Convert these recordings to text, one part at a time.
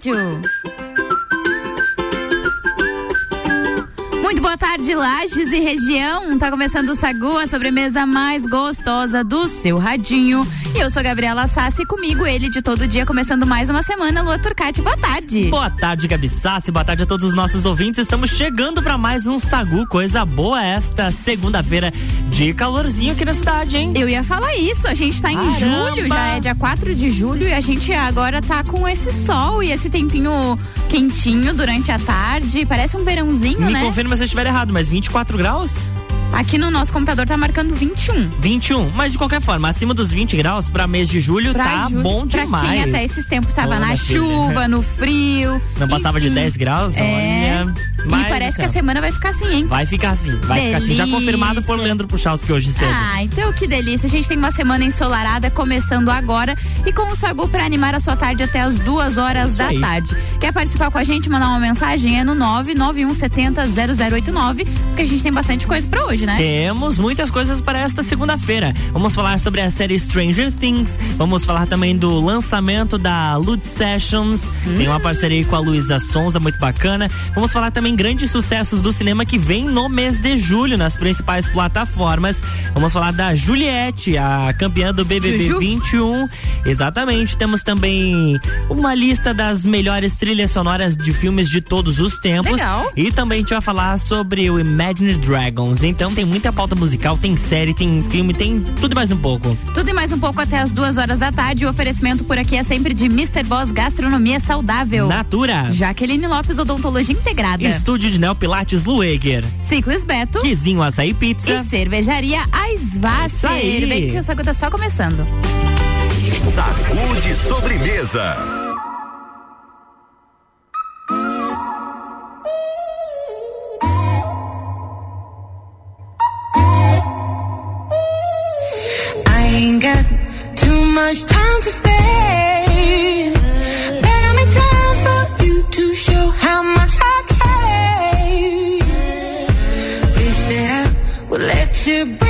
rádio. Tarde, Lages e região. Tá começando o Sagu, a sobremesa mais gostosa do seu radinho. E eu sou Gabriela Sassi, comigo ele de todo dia, começando mais uma semana, Lua Turcati. Boa tarde. Boa tarde, Gabi Sassi. Boa tarde a todos os nossos ouvintes. Estamos chegando para mais um Sagu, coisa boa esta segunda-feira de calorzinho aqui na cidade, hein? Eu ia falar isso. A gente tá em Caramba. julho, já é dia 4 de julho e a gente agora tá com esse sol e esse tempinho quentinho durante a tarde. Parece um verãozinho, Me né? confirma se eu estiver errado, mas 24 graus? Aqui no nosso computador tá marcando 21. 21. Mas de qualquer forma, acima dos 20 graus para mês de julho Pra tá julho, bom pra demais. quem até esses tempos estava na minha filha. chuva, no frio. Não passava de enfim. 10 graus? É. Olha. Mas, e parece que a assim, semana vai ficar assim, hein? Vai ficar assim, vai ficar assim. Já confirmado por Delícia. Leandro Puchalski hoje cedo. Ah, então que delícia. A gente tem uma semana ensolarada começando agora e com o Sagu para animar a sua tarde até as duas horas da aí. tarde. Quer participar com a gente, mandar uma mensagem? É no 99170 0089, porque a gente tem bastante coisa para hoje, né? Temos muitas coisas para esta segunda-feira. Vamos falar sobre a série Stranger Things. Vamos falar também do lançamento da Lud Sessions. Tem uma parceria aí com a Luísa Sonza, muito bacana. Vamos falar também grandes sucessos do cinema que vem no mês de julho nas principais plataformas. Vamos falar da Juliette, a campeã do BBB Juju? 21. Exatamente. Temos também uma lista das melhores trilhas sonoras de filmes de todos os tempos. Legal. E também a gente vai falar sobre o Imagine Dragons. Então tem muita pauta musical, tem série, tem filme, tem tudo e mais um pouco. Tudo e mais um pouco até as duas horas da tarde. O oferecimento por aqui é sempre de Mr. Boss Gastronomia Saudável. Natura. Jaqueline Lopes Odontologia Integrada. Estúdio de Neo Pilates Lueger. Ciclis Beto. Quizinho Açaí Pizza. E cervejaria É Isso Aisvasser. aí. Bem que o saco tá só começando. Sacude sobremesa. Let you break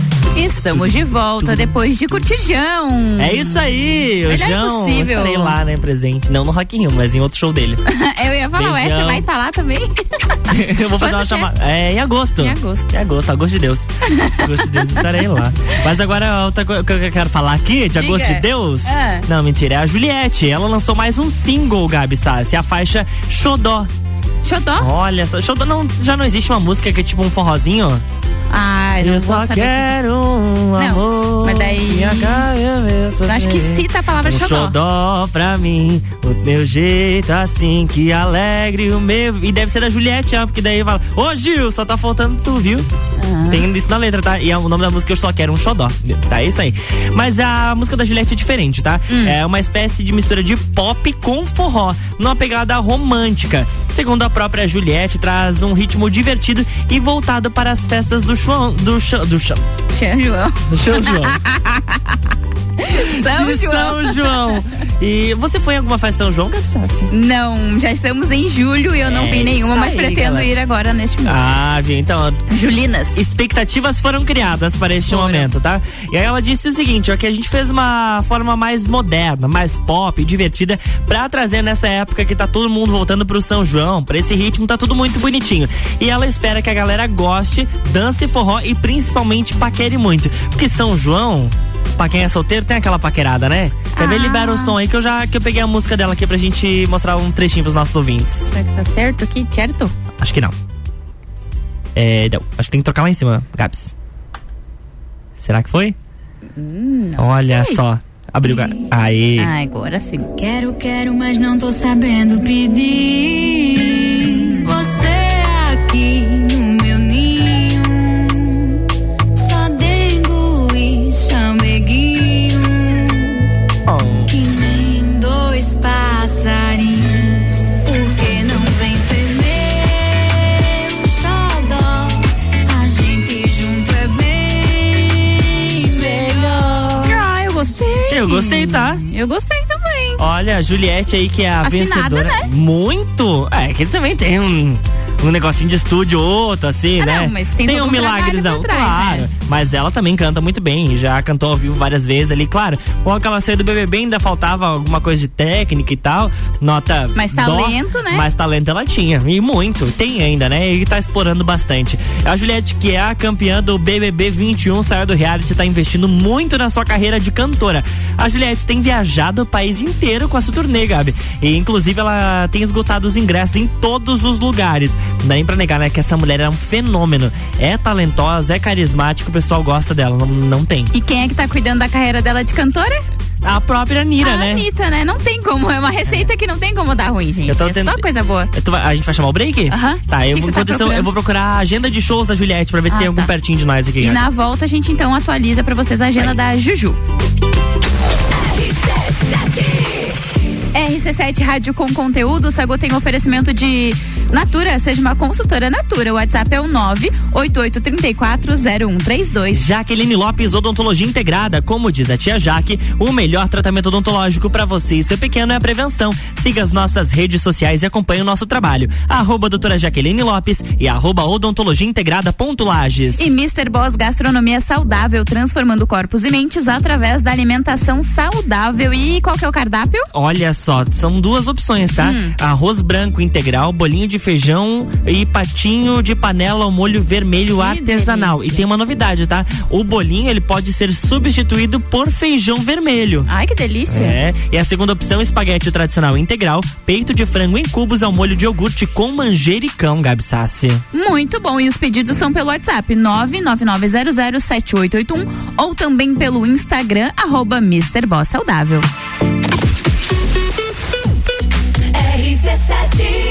Estamos de volta depois de Curtijão. É isso aí, o Melhor João. impossível. Estarei lá, né, presente. Não no Rock in Rio, mas em outro show dele. Eu ia falar, ué, você vai estar lá também? eu vou fazer Quando uma chamada. É em agosto. Em agosto. Em agosto, agosto de Deus. agosto de Deus estarei lá. Mas agora outra coisa que eu quero falar aqui, de Diga. agosto de Deus. Ah. Não, mentira, é a Juliette. Ela lançou mais um single, Gabi Sassi, a faixa Xodó. Xodó? Olha só, Xodó não, já não existe uma música que é tipo um forrozinho? Ai, não eu vou só saber. quero um Não, amor. mas daí- que Eu acho que cita a palavra um xodó. xodó pra mim, o meu jeito assim que alegre o meu. E deve ser da Juliette, ó, porque daí fala: Ô Gil, só tá faltando tu, viu? Ah. Tem isso na letra, tá? E é o nome da música eu só quero um xodó. Tá, é isso aí. Mas a música da Juliette é diferente, tá? Hum. É uma espécie de mistura de pop com forró, numa pegada romântica. Segundo a própria Juliette, traz um ritmo divertido e voltado para as festas do João. Do, Chão- do, Chão- São João. do São João. São João. São João. E você foi em alguma festa São João, Gabi Sassi? Não, já estamos em julho e eu não É vi nenhuma, isso mas aí, pretendo galera. ir agora neste mês. Ah, viu? Então, Julinas. expectativas foram criadas para este Foram. momento, tá? E aí ela disse o seguinte, ó, que a gente fez uma forma mais moderna, mais pop, divertida, pra trazer nessa época que tá todo mundo voltando pro São João, pra esse ritmo, tá tudo muito bonitinho. E ela espera que a galera goste, dance forró e principalmente paquere muito. Porque São João, pra quem é solteiro, tem aquela paquerada, né? Quer ver? Ah. Libera o som aí que eu já que eu peguei a música dela aqui pra gente mostrar um trechinho pros nossos ouvintes. Será que tá certo aqui? Certo? Acho que não. É, não. Acho que tem que trocar lá em cima, Gabs. Será que foi? Olha sei. só. Abriu o gar... Aí. Ah, agora sim. Quero, quero, mas não tô sabendo pedir. Gostei, tá? Eu gostei também. Olha, a Juliette aí, que é a Afinada, vencedora. né? Muito! É, que ele também tem um. Um negocinho de estúdio, outro, assim, Ah, né? não, mas tem todo um um milagrezão, trás, claro. né? Mas ela também canta muito bem, já cantou ao vivo várias vezes ali, claro. Com aquela saiu do BBB ainda faltava alguma coisa de técnica e tal. Nota. Mas dó, talento, né? Mas talento ela tinha, e muito. Tem ainda, né? E tá explorando bastante. A Juliette, que é a campeã do BBB 21, saiu do reality, tá investindo muito na sua carreira de cantora. A Juliette tem viajado o país inteiro com a sua turnê, Gabi. E inclusive ela tem esgotado os ingressos em todos os lugares. Não dá nem pra negar, né? Que essa mulher é um fenômeno. É talentosa, é carismática, o pessoal gosta dela. Não, não tem. E quem é que tá cuidando da carreira dela de cantora? A própria Nira, a né? Anitta, né? Não tem como. É uma receita que não tem como dar ruim, gente. Tô É tendo- só coisa boa. Tô- a gente vai chamar o break? Aham. Tá, eu, que vou, que tá eu- vou procurar a agenda de shows da Juliette pra ver se Ah, tem algum tá. pertinho de nós aqui. E na volta a gente então atualiza pra vocês a agenda da Juju. RC7 Rádio com conteúdo, o Sagu tem oferecimento de Natura, seja uma consultora Natura. O WhatsApp é o 988340132. Jaqueline Lopes Odontologia Integrada, como diz a tia Jaque, o melhor tratamento odontológico para você e seu pequeno é a prevenção. Siga as nossas redes sociais e acompanhe o nosso trabalho. Arroba doutora Jaqueline Lopes e arroba odontologia integrada ponto Lages. E Mr. Boss Gastronomia Saudável, transformando corpos e mentes através da alimentação saudável. E qual que é o cardápio? Olha só, são duas opções, tá? Hum. Arroz branco integral, bolinho de feijão e patinho de panela ao molho vermelho Que artesanal. delícia. E tem uma novidade, tá? O bolinho ele pode ser substituído por feijão vermelho. Ai, que delícia. É, e a segunda opção, espaguete tradicional integral, peito de frango em cubos ao molho de iogurte com manjericão, Gabi Sassi. Muito bom. E os pedidos são pelo WhatsApp 999007881 ou também pelo Instagram, arroba Mr. Boss Saudável. O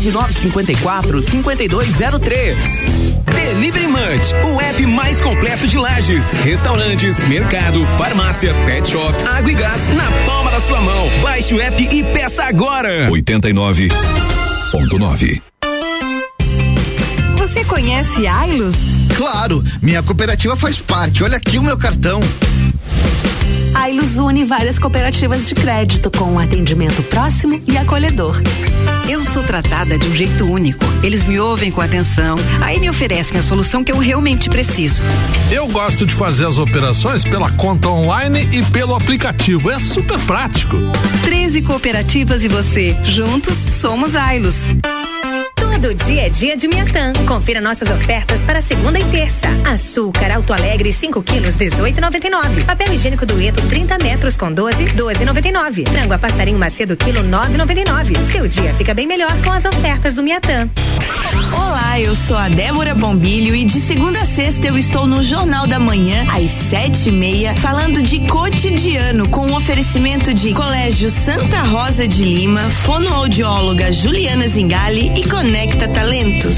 9954 5203. Delivery Munch, o app mais completo de lajes, restaurantes, mercado, farmácia, pet shop, água e gás na palma da sua mão. Baixe o app e peça agora. 89.9. Você conhece Ailos? Claro, minha cooperativa faz parte. Olha aqui o meu cartão. A Ilus une várias cooperativas de crédito com um atendimento próximo e acolhedor. Eu sou tratada de um jeito único. Eles me ouvem com atenção, aí me oferecem a solução que eu realmente preciso. Eu gosto de fazer as operações pela conta online e pelo aplicativo. É super prático. 13 cooperativas e você. Juntos somos Ailos. Todo dia é dia de Miatã. Confira nossas ofertas para segunda e terça. Açúcar Alto Alegre 5 quilos 18,99. Papel higiênico dueto 30 metros com 12 12,99. Frango a passarinho macedo quilo 9,99. Seu dia fica bem melhor com as ofertas do Miatã. Olá, eu sou a Débora Bombilho e de segunda a sexta eu estou no Jornal da Manhã às sete e meia falando de cotidiano com o oferecimento de Colégio Santa Rosa de Lima, fonoaudióloga Juliana Zingali e Conecta Talentos.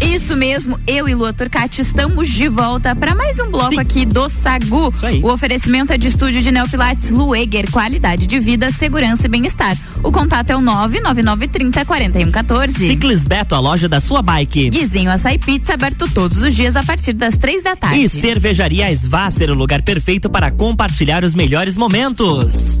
Isso mesmo, eu e Lua Turcati estamos de volta para mais um bloco aqui do Sagu. O oferecimento é de estúdio de Neopilates Lueger, qualidade de vida, segurança e bem-estar. O contato é o 99930 4114. Ciclis Beto, a loja da sua bike. Guizinho Açaí Pizza aberto todos os dias a partir das três da tarde. E Cervejaria Svasser, o lugar perfeito para compartilhar os melhores momentos.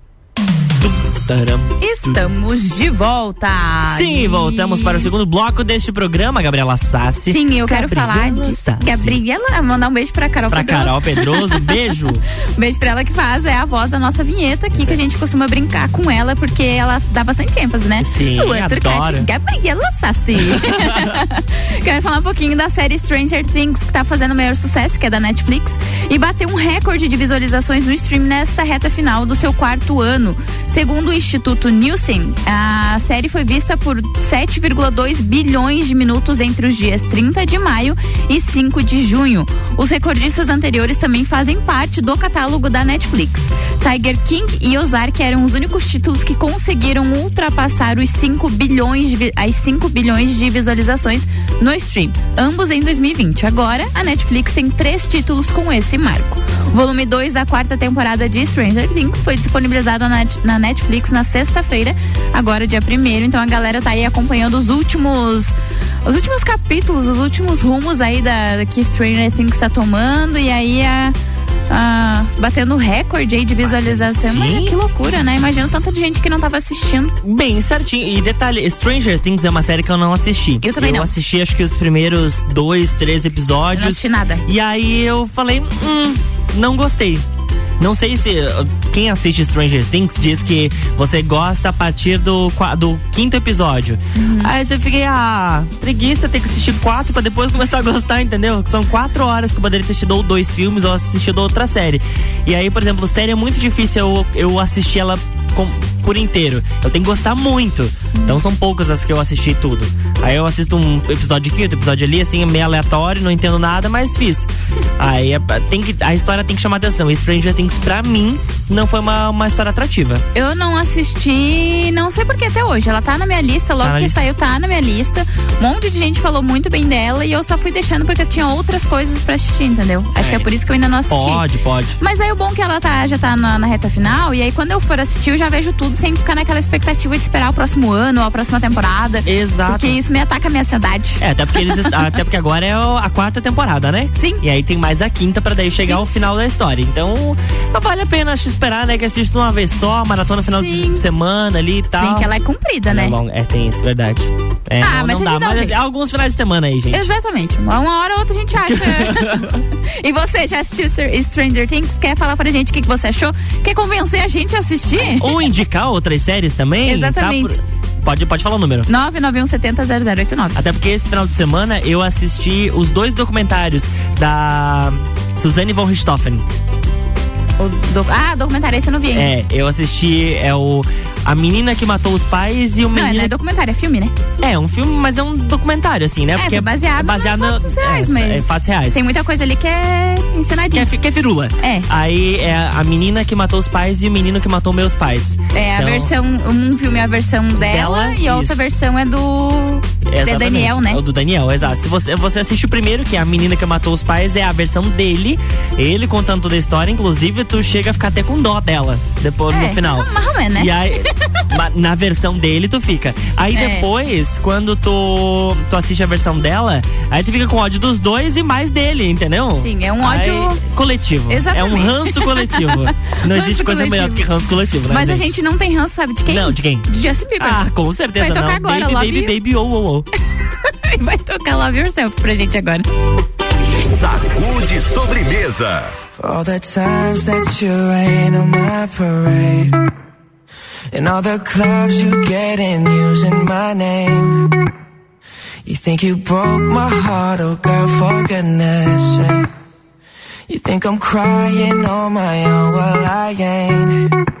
Estamos de volta. Sim, E- voltamos para o segundo bloco deste programa, Gabriela Sassi. Sim, eu quero Gabriela falar de Sassi. Gabriela, mandar um beijo pra Carol Pra Pedroso. Carol Pedroso, beijo. Um beijo pra ela que faz, é a voz da nossa vinheta aqui, que a gente costuma brincar com ela, porque ela dá bastante ênfase, né? Sim, Luan Turcati, adoro. Gabriela Sassi. Quero falar um pouquinho da série Stranger Things, que tá fazendo o maior sucesso, que é da Netflix, e bateu um recorde de visualizações no stream nesta reta final do seu quarto ano. Segundo o Instituto Nielsen, a série foi vista por 7,2 bilhões de minutos entre os dias 30 de maio e 5 de junho. Os recordistas anteriores também fazem parte do catálogo da Netflix. Tiger King e Ozark eram os únicos títulos que conseguiram ultrapassar os 5 bilhões de, as 5 bilhões de visualizações no stream, ambos em 2020. Agora, a Netflix tem três títulos com esse marco. Volume 2 da quarta temporada de Stranger Things foi disponibilizado na, Net- na Netflix na sexta-feira, agora dia 1 então a galera tá aí acompanhando os últimos os últimos capítulos, os últimos rumos aí da que Stranger Things tá tomando e aí a, a- batendo recorde aí de visualização. Mas que loucura, né? Imagina tanta de gente que não tava assistindo. Bem certinho. E detalhe, Stranger Things é uma série que eu não assisti. Eu também eu não. assisti acho que os primeiros dois, três episódios. Eu não assisti nada. E aí eu falei, hum, não gostei. Não sei se uh, quem assiste Stranger Things diz que você gosta a partir do, do quinto episódio. Uhum. Aí você fiquei, ah, preguiça ter que assistir quatro pra depois começar a gostar, entendeu? São quatro horas que eu poderia ter assistido dois filmes ou assistido outra série. E aí, por exemplo, série é muito difícil eu, eu assistir ela com- por inteiro. Eu tenho que gostar muito. Então são poucas as que eu assisti tudo. Aí eu assisto um episódio aqui, outro episódio ali, assim, meio aleatório, não entendo nada, mas fiz. Aí é- tem que, a história tem que chamar atenção. E Stranger Things, pra mim, não foi uma, uma história atrativa. Eu não assisti, não sei porque até hoje. Ela tá na minha lista, logo Tá que lista. saiu, tá na minha lista. Um monte de gente falou muito bem dela e eu só fui deixando porque eu tinha outras coisas pra assistir, entendeu? Acho que é por isso que eu ainda não assisti. Pode, pode. Mas aí o bom é que ela tá, já tá na, na reta final, e aí quando eu for assistir, eu já vejo tudo sem ficar naquela expectativa de esperar o próximo ano ou a próxima temporada. Exato. Porque isso me ataca a minha ansiedade. É, até porque eles até porque agora é a quarta temporada, né? Sim. E aí tem mais a quinta pra daí chegar ao final da história. Então, vale a pena esperar, né? Que assiste de uma vez só, maratona final de semana ali e tal. Bem que ela é comprida, né? É, longa- é, tem isso, verdade. É, Ah, não, mas não dá. Mas assim, alguns finais de semana aí, gente. Exatamente. Uma hora ou outra a gente acha. e você, já assistiu Str- Stranger Things? Quer falar pra gente o que, que você achou? Quer convencer a gente a assistir? Ou indicar outras séries também. Exatamente. tá? Por- Pode, pode falar o número. 991 70 0089. Até porque esse final de semana eu assisti os dois documentários da Suzanne von Richthofen. O doc- Ah, documentário, esse eu não vi ainda. É, eu assisti é o A Menina que Matou os Pais e o Não, Menino. não é documentário, é filme, né? É, um filme, mas é um documentário, assim, né? É, foi baseado, baseado em fatos reais, é, mas é, fatos reais. tem muita coisa ali que é ensinadinha. Que é, que é firula. É. Aí é a menina que matou os pais e o menino que matou meus pais. É, a Então, versão, um filme é a versão dela, Dela, e a outra versão é do de Exatamente, Daniel, né? é O do Daniel, exato. Se você, você assiste o primeiro, que é a menina que matou os pais, é a versão dele, ele contando toda a história, inclusive tu chega a ficar até com dó dela depois É, no final. mais ou menos, né? E aí, na versão dele, tu fica. Aí É. depois, quando tu, tu assiste a versão dela, aí tu fica com ódio dos dois e mais dele, entendeu? Sim, é um Aí, ódio- coletivo. Exatamente. É um ranço coletivo. Não Ranço existe coisa coletivo. melhor do que ranço coletivo, né? Mas a gente não tem ranço, sabe de quem? Não, de quem? De Justin Bieber. Ah, com certeza Vai tocar não. agora, baby, Love baby, You. baby, oh, oh, oh. Vai tocar Love Yourself pra gente agora. Sacude sobremesa. For all the times that you rain on my parade. And all the clubs you get in using my name. You think you broke my heart, oh girl, for goodness sake. You think I'm crying on my own, well I ain't.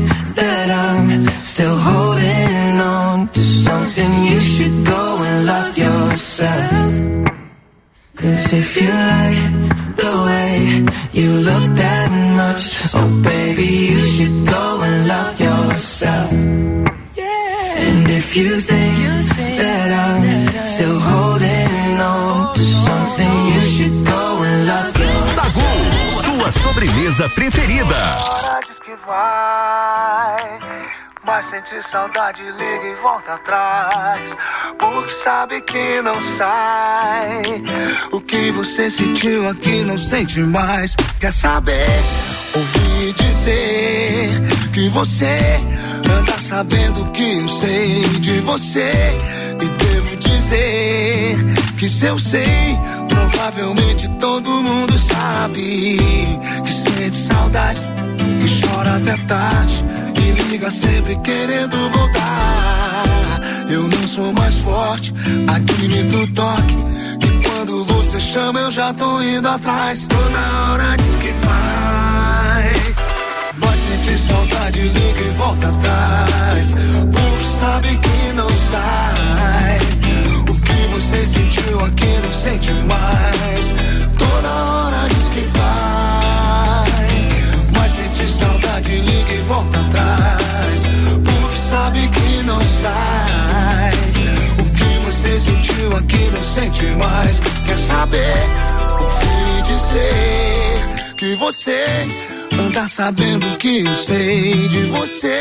that I'm still holding on to something, you should go and love yourself. Cause if you like the way you look that much, oh baby, you should go and love yourself. And if you think that I'm still holding on to something, you should go and love yourself. Sagu, sua sobremesa preferida. Que vai, mas sente saudade, liga e volta atrás. Porque sabe que não sai. O que você sentiu aqui não sente mais. Quer saber? Ouvi dizer que você anda sabendo que eu sei de você. E devo dizer que se eu sei, provavelmente todo mundo sabe que sente saudade até tarde e liga sempre querendo voltar. Eu não sou mais forte, admito o toque. E quando você chama, eu já tô indo atrás. Toda hora diz que vai. Vai sentir saudade, liga e volta atrás. Porque sabe que não sai. O que você sentiu aqui não sente mais. Toda hora diz que vai. Liga e volta atrás. Porque sabe que não sai. O que você sentiu aqui não sente mais. Quer saber? Ouvi dizer que você anda sabendo que eu sei de você.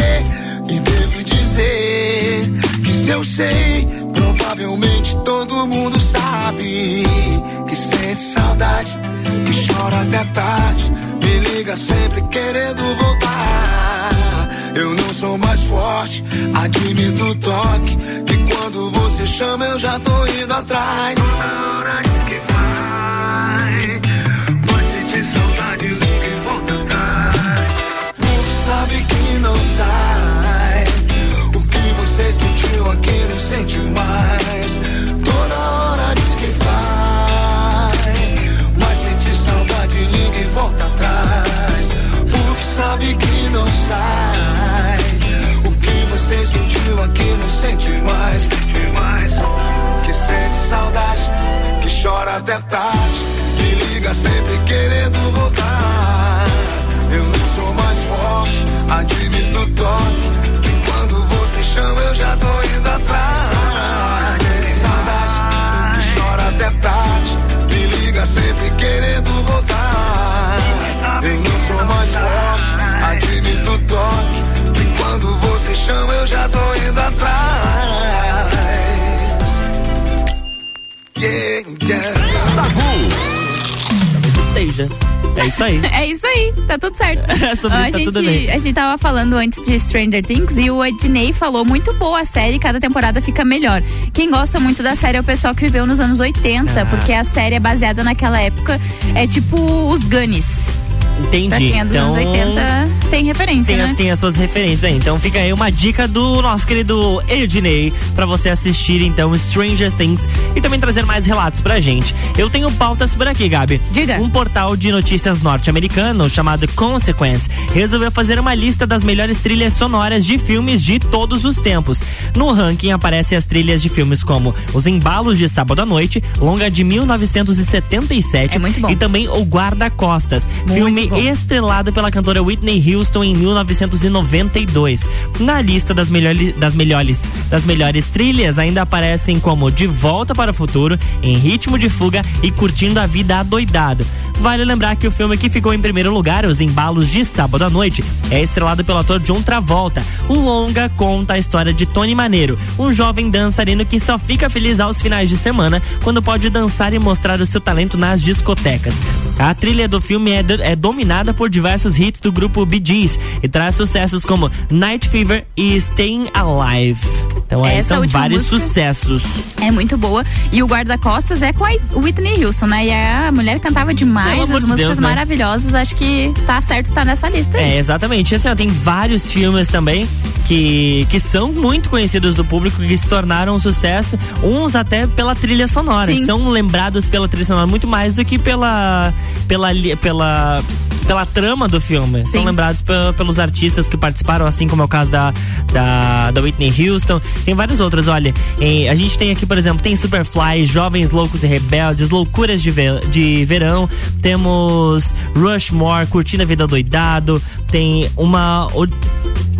E devo dizer que se eu sei, provavelmente todo mundo sabe que sente saudade, que chora até tarde, me liga sempre querendo voltar. Sou mais forte, admito o toque, que quando você chama eu já tô indo atrás. Toda hora diz que vai, mas sente saudade, liga e volta atrás. Porque sabe que não sai. O que você sentiu aqui não sente mais. Toda hora diz que vai. Mas sente saudade, liga e volta atrás. Porque sabe que não sai. Você sentiu aqui não sente mais. Que sente saudade, que chora até tarde. Que liga sempre querendo voltar. Aí. É isso aí, tá tudo certo. Sobre a, isso tá gente, tudo bem. a gente tava falando antes de Stranger Things e o Ednei falou muito boa a série, cada temporada fica melhor. Quem gosta muito da série é o pessoal que viveu nos anos 80, Ah. porque a série é baseada naquela época, é tipo os Gunis. Entendi. É então, anos 80, tem referência, tem, né? tem as suas referências aí. Então fica aí uma dica do nosso querido Ednei pra você assistir então Stranger Things e também trazer mais relatos pra gente. Eu tenho pautas por aqui, Gabi. Diga. Um portal de notícias norte-americano chamado Consequence resolveu fazer uma lista das melhores trilhas sonoras de filmes de todos os tempos. No ranking aparecem as trilhas de filmes como Os Embalos de Sábado à Noite, longa de 1977, É muito bom. e também O Guarda-Costas, filme estrelado pela cantora Whitney Houston em 1992. Na lista das melhores, das melhores, das melhores trilhas ainda aparecem como De Volta para o Futuro, Em Ritmo de Fuga e Curtindo a Vida Adoidado. Vale lembrar que o filme que ficou em primeiro lugar, Os Embalos de Sábado à Noite, é estrelado pelo ator John Travolta. O longa conta a história de Tony Maneiro, um jovem dançarino que só fica feliz aos finais de semana quando pode dançar e mostrar o seu talento nas discotecas. A trilha do filme é, do- é dominada por diversos hits do grupo Bee Gees e traz sucessos como Night Fever e Staying Alive. Então aí Essa são vários sucessos. É muito boa. E o guarda-costas é com a Whitney Houston, né? E a mulher cantava demais, Pelo as músicas Deus, né? maravilhosas. Acho que tá certo, tá nessa lista aí. É, exatamente. Assim, ó, tem vários filmes também que, que são muito conhecidos do público, que se tornaram um sucesso, uns até pela trilha sonora. Sim. São lembrados pela trilha sonora muito mais do que pela pela pela pela trama do filme. São Sim. lembrados pe- pelos artistas que participaram, assim como é o caso da, da, da Whitney Houston. Tem vários outros, olha. em- a gente tem aqui, por exemplo, tem Superfly, Jovens Loucos e Rebeldes, Loucuras de, ve- de Verão. Temos Rushmore, Curtindo a Vida Doidado. Tem uma.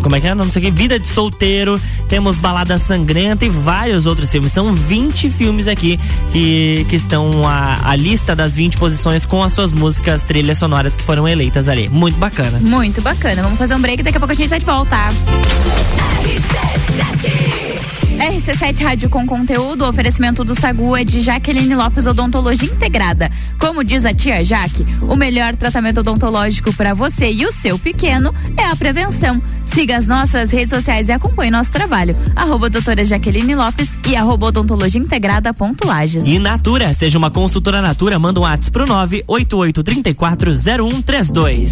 Como é que é? Não sei o que. Vida de Solteiro. Temos Balada Sangrenta e vários outros filmes. São 20 filmes aqui que, que estão a, a lista das 20 posições com as suas músicas, trilhas sonoras que foram eleitas ali. Muito bacana. Muito bacana. Vamos fazer um break, daqui a pouco a gente tá de volta. RC7 Rádio com conteúdo, oferecimento do Sagu é de Jaqueline Lopes Odontologia Integrada. Como diz a tia Jaque, o melhor tratamento odontológico para você e o seu pequeno é a prevenção. Siga as nossas redes sociais e acompanhe nosso trabalho. Arroba doutora Jaqueline Lopes e arroba odontologia integrada ponto Lages. E Natura, seja uma consultora Natura, manda um WhatsApp pro 988340132.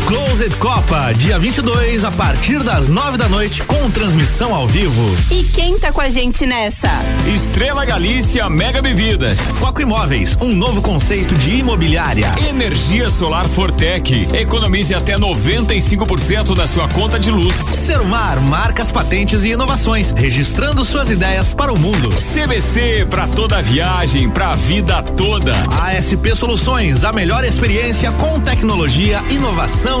Closed Copa, dia 22, a partir das 9 da noite, com transmissão ao vivo. E quem tá com a gente nessa? Estrela Galícia Mega Bebidas. Foco Imóveis, um novo conceito de imobiliária. Energia Solar Fortec. Economize até 95% da sua conta de luz. Serumar, marcas, patentes e inovações, registrando suas ideias para o mundo. CBC para toda a viagem, pra vida toda. ASP Soluções, a melhor experiência com tecnologia, inovação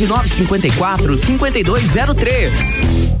9954 5203.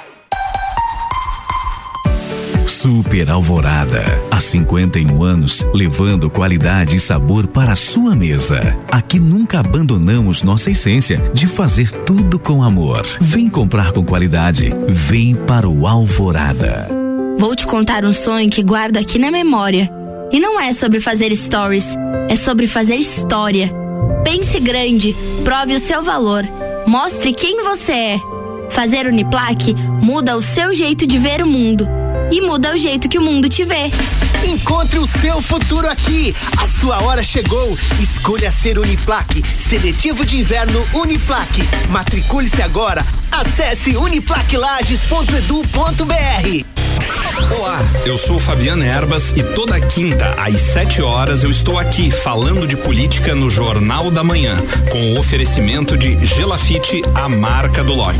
Super Alvorada. Há 51 anos, levando qualidade e sabor para a sua mesa. Aqui nunca abandonamos nossa essência de fazer tudo com amor. Vem comprar com qualidade. Vem para o Alvorada. Vou te contar um sonho que guardo aqui na memória. E não é sobre fazer stories, é sobre fazer história. Pense grande, prove o seu valor, mostre quem você é. Fazer Uniplaque muda o seu jeito de ver o mundo e muda o jeito que o mundo te vê. Encontre o seu futuro aqui. A sua hora chegou. Escolha ser Uniplaque. Seletivo de inverno Uniplaque. Matricule-se agora. Acesse uniplaquilages.edu.br. Olá, eu sou Fabiana Erbas e toda quinta às 7 horas eu estou aqui falando de política no Jornal da Manhã, com o oferecimento de Gelafite, a marca do lote.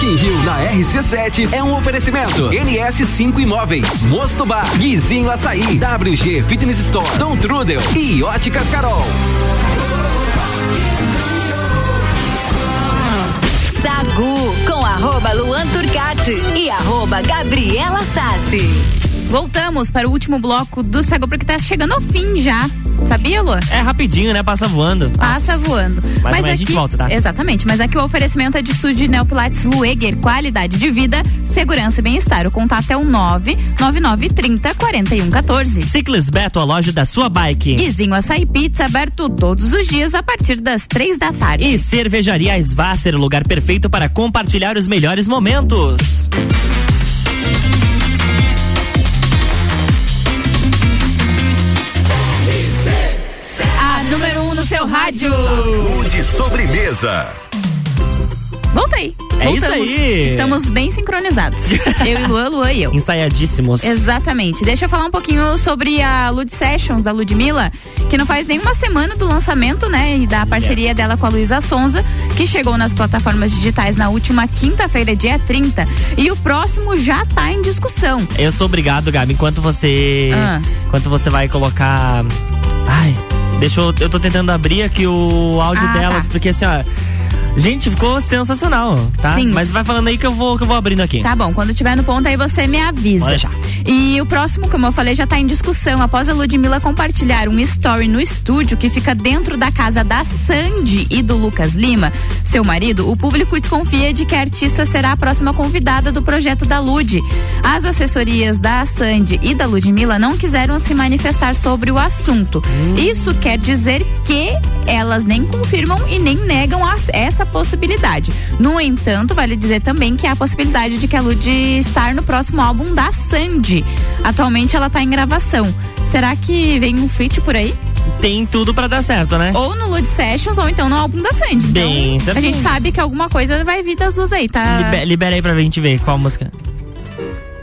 Rock in Rio na RC7 é um oferecimento. NS5 Imóveis, Mosto Bar, Guizinho Açaí, WG Fitness Store, Dom Trudel e Óticas Carol. Sagu com arroba Luan Turcati e arroba Gabriela Sassi. Voltamos para o último bloco do Sagu, porque tá chegando ao fim já. Sabia, Lu? É rapidinho, né? Passa voando. Passa voando. Mas amanhã a gente volta, tá? Exatamente, mas aqui o oferecimento é de de Neopilates Lueger, qualidade de vida, segurança e bem-estar. O contato é o 99930 4114. Ciclis Beto, a loja da sua bike. Guizinho Açaí Pizza, aberto todos os dias a partir das três da tarde. E Cervejaria Svasser, o lugar perfeito para compartilhar os melhores momentos. Rádio. De sobremesa. Voltei. É isso Voltamos. aí. Estamos bem sincronizados. eu e Luan, Luan e eu. Ensaiadíssimos. Exatamente. Deixa eu falar um pouquinho sobre a Lud Sessions da Ludmilla, que não faz nenhuma semana do lançamento, né? E da parceria dela com a Luísa Sonza, que chegou nas plataformas digitais na última quinta-feira, dia 30. E o próximo já tá em discussão. Eu sou obrigado, Gabi, enquanto você. Ah. Enquanto você vai colocar. Ai, deixa eu. Eu tô tentando abrir aqui o áudio Ah, delas, tá. porque assim, ó. Gente, ficou sensacional, tá? Sim. Mas vai falando aí que eu vou, que eu vou abrindo aqui. Tá bom, quando tiver no ponto aí você me avisa. Pode deixar. E o próximo, como eu falei, já tá em discussão. Após a Ludmilla compartilhar um story no estúdio que fica dentro da casa da Sandy e do Lucas Lima, seu marido, o público desconfia de que a artista será a próxima convidada do projeto da Lud. As assessorias da Sandy e da Ludmilla não quiseram se manifestar sobre o assunto. Isso quer dizer que elas nem confirmam e nem negam essa possibilidade. No entanto, vale dizer também que há a possibilidade de que a Lud estar no próximo álbum da Sandy. Atualmente ela tá em gravação. Será que vem um feat por aí? Tem tudo pra dar certo, né? Ou no Lud Sessions ou então no álbum da Sandy. Bem, então, a gente sabe que alguma coisa vai vir das duas aí, tá? Libe- libera aí pra gente ver qual música.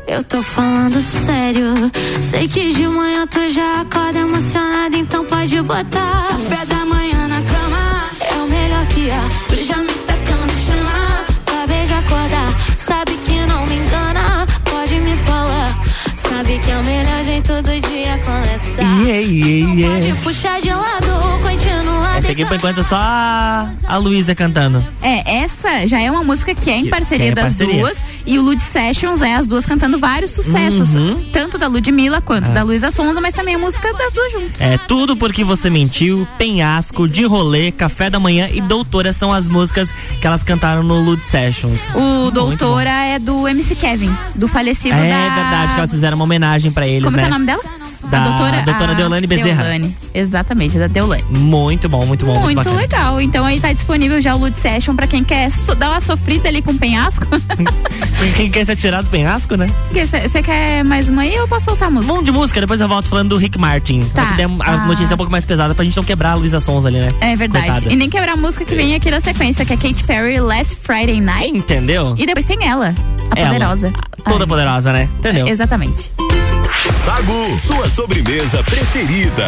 Eu tô falando sério. Sei que de manhã tu já acorda emocionada, então pode botar café da manhã na cama. Melhor que há. Tu já me tacando chamar. Pra de acordar. Sabe que não me engana. Pode me falar. Sabe que é o melhor jeito do dia começar. Yeah, yeah, yeah. Pode puxar de lado, continua Essa aqui por enquanto é só a, Luísa cantando. É, essa já é uma música que é em parceria é das parceria. duas. E o Lud Sessions é as duas cantando vários sucessos. Uhum. Tanto da Ludmilla quanto É. da Luísa Sonza, mas também a música das duas juntas. É tudo porque você mentiu, penhasco, de rolê, café da manhã e doutora são as músicas que elas cantaram no Lud Sessions. O Doutora é do MC Kevin, do falecido É da. verdade que elas fizeram uma homenagem pra eles, Como né? É o nome dela? Da doutora a Deolane Bezerra. Deolane. Exatamente, da Deolane. Muito bom, muito bom. Muito bacana. legal. Então aí tá disponível já o Lud Session pra quem quer so- dar uma sofrida ali com o penhasco. Quem quer ser tirado do penhasco, né? Você quer mais uma aí ou eu posso soltar a música? Vamos de música, depois eu volto falando do Rick Martin. Tá. Que der a Ah. notícia é um pouco mais pesada pra gente não quebrar a Luísa Sons ali, né? É verdade. Coitada. E nem quebrar a música que vem aqui na sequência, que é Katy Perry Last Friday Night. Entendeu? E depois tem ela, a Ela. poderosa. Toda poderosa, né? Entendeu? Exatamente. Sagu, sua sobremesa preferida.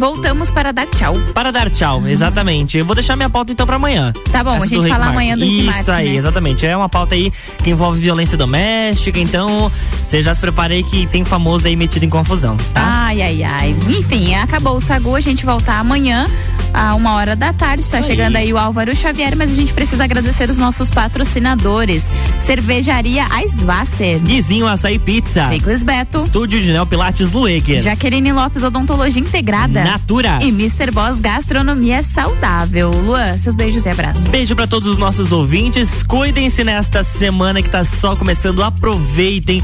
Voltamos para dar tchau. Para dar tchau, exatamente. Eu vou deixar minha pauta então pra amanhã. Tá bom, a gente fala Martin. amanhã do Isso aí, né? exatamente. É uma pauta aí que envolve violência doméstica, então você já se prepare aí que tem famoso aí metido em confusão, tá? Ai, ai, ai. Enfim, acabou o Sagu, a gente voltar amanhã, a uma hora da tarde. Tá chegando aí o Álvaro Xavier, mas a gente precisa agradecer os nossos patrocinadores. Cervejaria Eisvasser. Guizinho Açaí Pizza. Ciclis Beto. Estúdio de Neo Pilates Lueger. Jaqueline Lopes Odontologia Integrada. Natura. E Mr. Boss Gastronomia Saudável. Luan, seus beijos e abraços. Beijo pra todos os nossos ouvintes. Cuidem-se nesta semana que tá só começando. Aproveitem.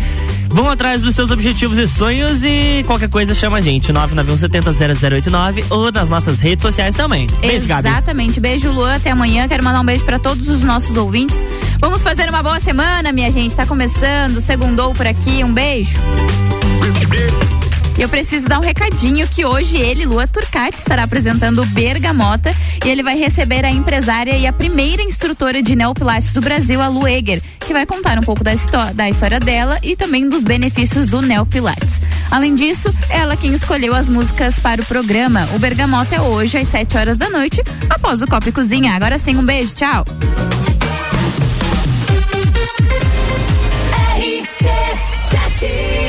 Vão atrás dos seus objetivos e sonhos e qualquer coisa chama a gente. 991700089 ou nas nossas redes sociais também. Beijo, Gabi. Exatamente. Beijo, Luan. Até amanhã. Quero mandar um beijo pra todos os nossos ouvintes. Vamos fazer uma boa semana, minha gente. Tá começando. Segundou por aqui. Um beijo. Eu preciso dar um recadinho que hoje ele, Lua Turcati, estará apresentando o Bergamota e ele vai receber a empresária e a primeira instrutora de neopilates do Brasil, a Lu Eger, que vai contar um pouco da, da história dela e também dos benefícios do neopilates. Além disso, ela quem escolheu as músicas para o programa. O Bergamota é hoje às 7 horas da noite, após o Copa e Cozinha. Agora sim, um beijo, tchau. RC7